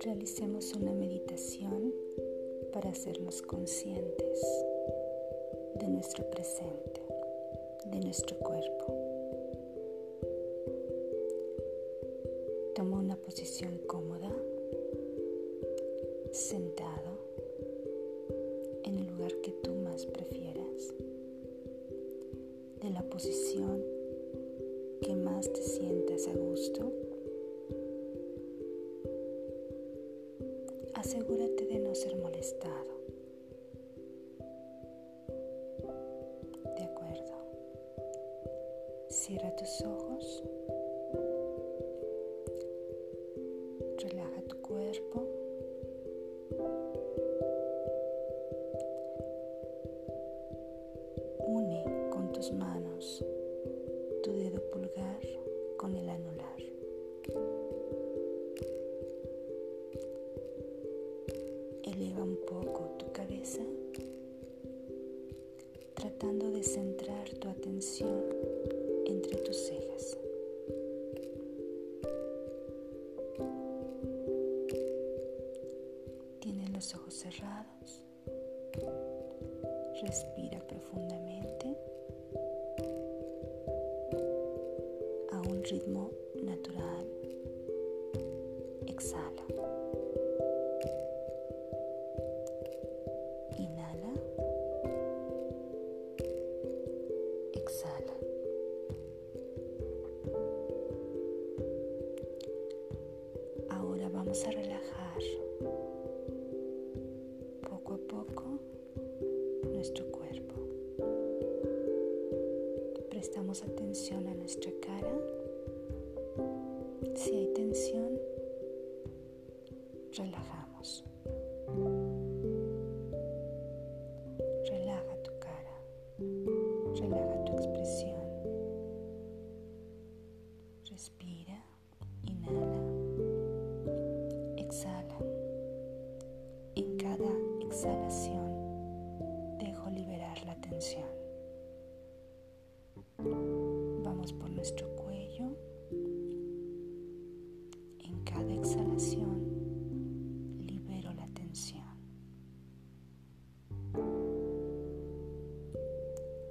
Realicemos una meditación para hacernos conscientes de nuestro presente, de nuestro cuerpo. Te sientas a gusto. Los ojos cerrados. Respira profundamente a un ritmo natural. Exhala. Inhala. Exhala. Ahora vamos a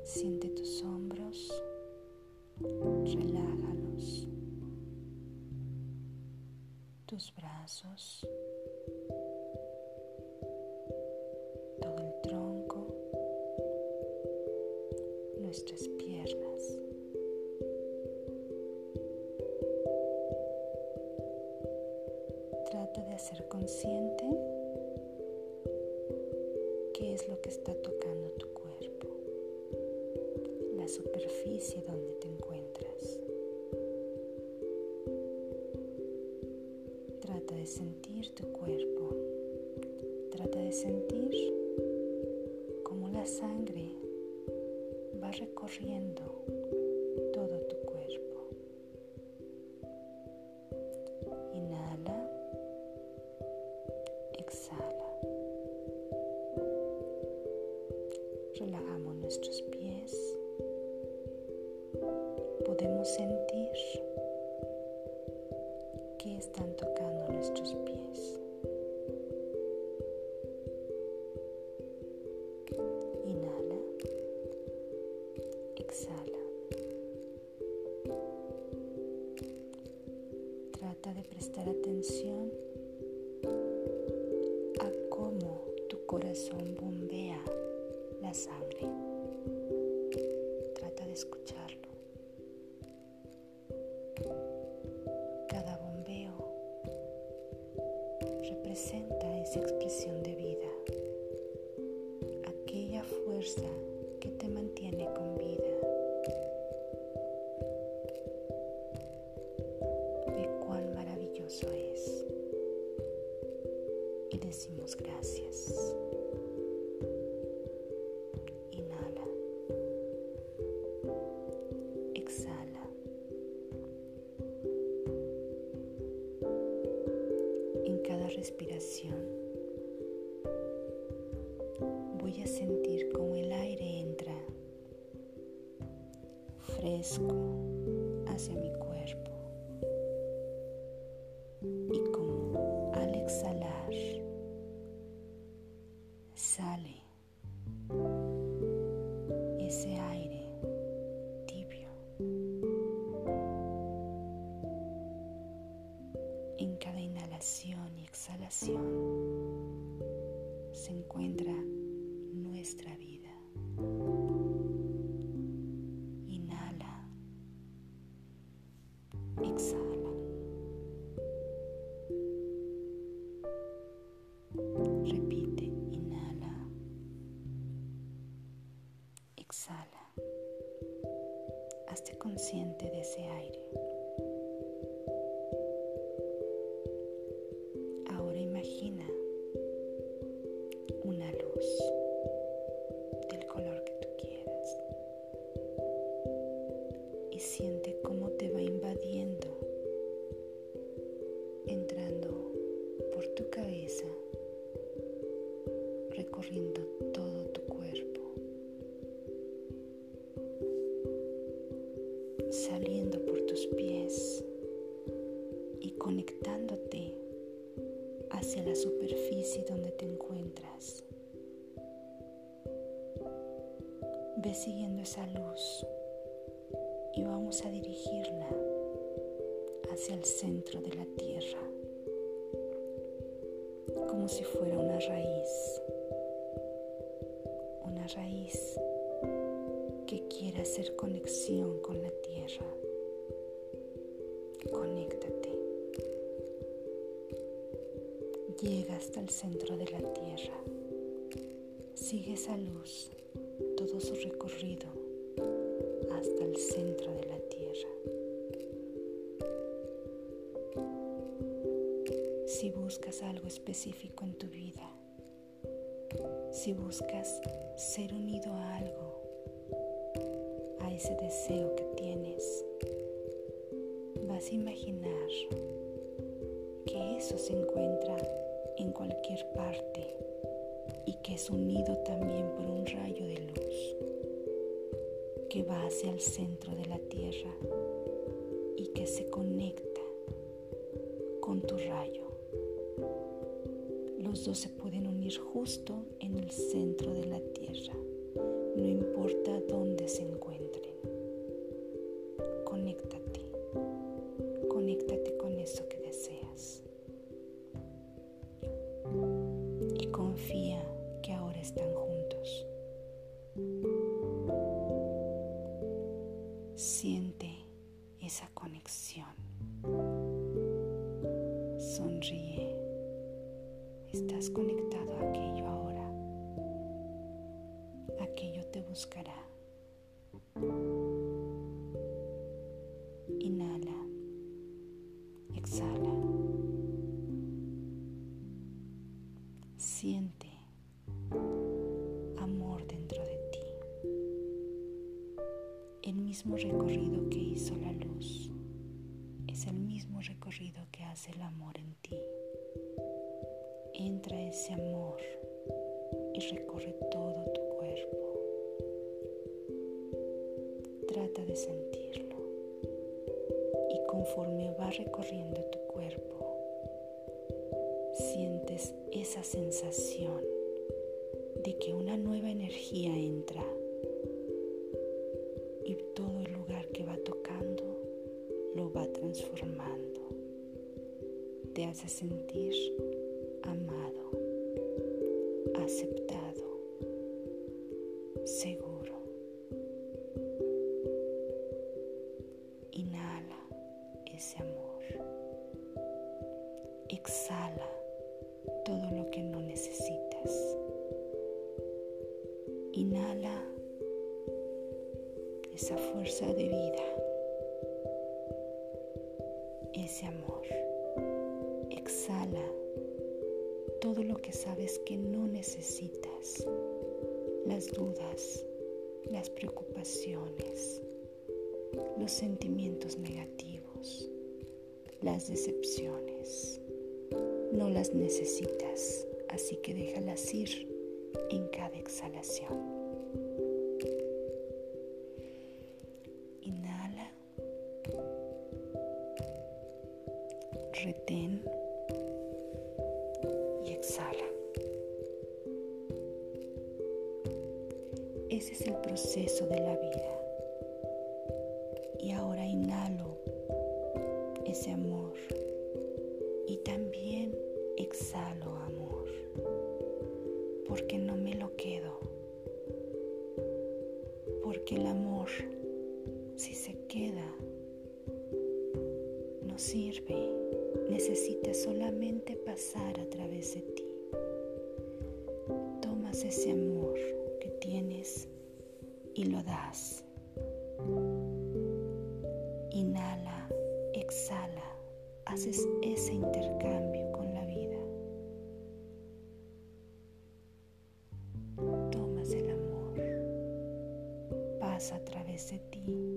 Siente tus hombros, relájalos. Tus brazos, todo el tronco, nuestras piernas. Trata de hacer consciente qué es lo que está tocando tu cuerpo, la superficie donde te encuentras. Trata de sentir tu cuerpo, trata de sentir cómo la sangre va recorriendo representa esa expresión de vida, aquella fuerza que te mantiene con vida. Respiración. Voy a sentir cómo el aire entra fresco hacia mi cuerpo Hazte consciente de ese aire. Ahora imagina una luz del color que tú quieras y siente cómo te va invadiendo, entrando por tu cabeza, recorriendo todo tu cuerpo, saliendo por tus pies y conectándote hacia la superficie donde te encuentras. Ve siguiendo esa luz y vamos a dirigirla hacia el centro de la tierra, como si fuera una raíz, una raíz que quiera hacer conexión con la tierra. Conéctate. Llega hasta el centro de la tierra. Sigue esa luz, todo su recorrido hasta el centro de la tierra. Si buscas algo específico en tu vida, si buscas ser unido a algo, ese deseo que tienes, vas a imaginar que eso se encuentra en cualquier parte y que es unido también por un rayo de luz que va hacia el centro de la tierra y que se conecta con tu rayo. Los dos se pueden unir justo en el centro de la tierra, no importa dónde se encuentren. Exhala. Siente amor dentro de ti. El mismo recorrido que hizo la luz es el mismo recorrido que hace el amor en ti. Entra ese amor y recorre todo tu cuerpo. Trata de sentirlo y conforme va recorriendo tu cuerpo, sientes esa sensación de que una nueva energía entra y todo el lugar que va tocando lo va transformando. Te hace sentir amado, aceptado, seguro. Exhala todo lo que sabes que no necesitas, las dudas, las preocupaciones, los sentimientos negativos, las decepciones. No las necesitas, así que déjalas ir en cada exhalación. Inhala. Retén. Ese es el proceso de la vida. Y ahora inhalo ese amor y también exhalo amor, porque no me lo quedo, porque el amor, si se queda, no sirve, necesita solamente pasar a través de ti. Tomas ese amor que tienes y lo das. Inhala, exhala, haces ese intercambio con la vida. Tomas el amor, pasa a través de ti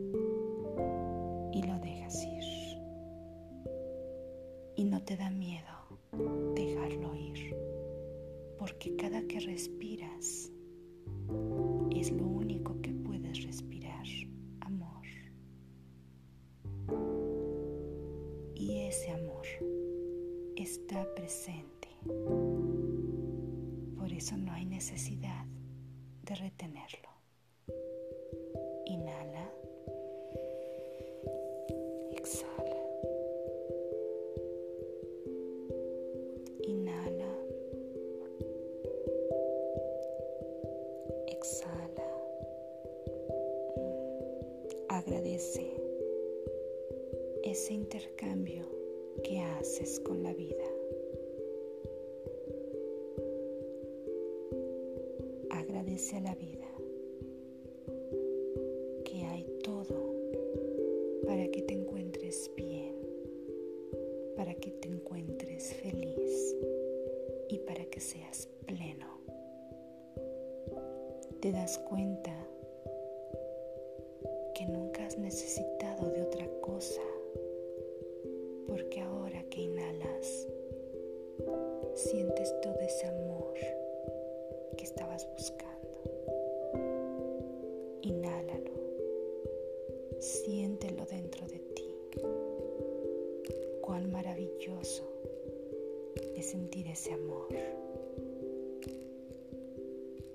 está presente. Por eso no hay necesidad de retenerlo. Inhala. Exhala. Inhala. Exhala. Agradece ese intercambio que haces con la vida. Agradece a la vida que hay todo para que te encuentres bien, para que te encuentres feliz y para que seas pleno. Te das cuenta que nunca has necesitado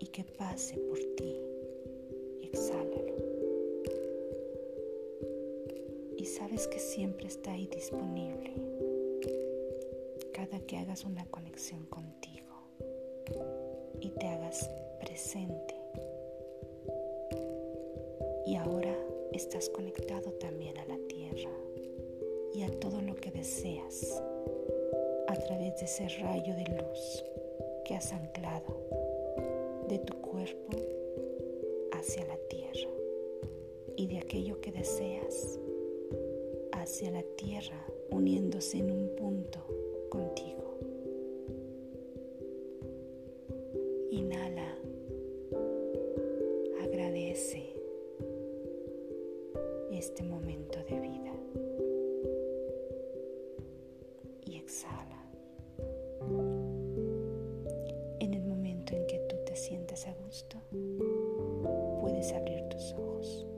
y que pase por ti. Exhálalo. Y sabes que siempre está ahí disponible cada que hagas una conexión contigo y te hagas presente. Y ahora estás conectado también a la tierra y a todo lo que deseas a través de ese rayo de luz que has anclado de tu cuerpo hacia la tierra y de aquello que deseas hacia la tierra uniéndose en un punto contigo. Inhala, agradece este momento de vida y exhala. A gusto, puedes abrir tus ojos.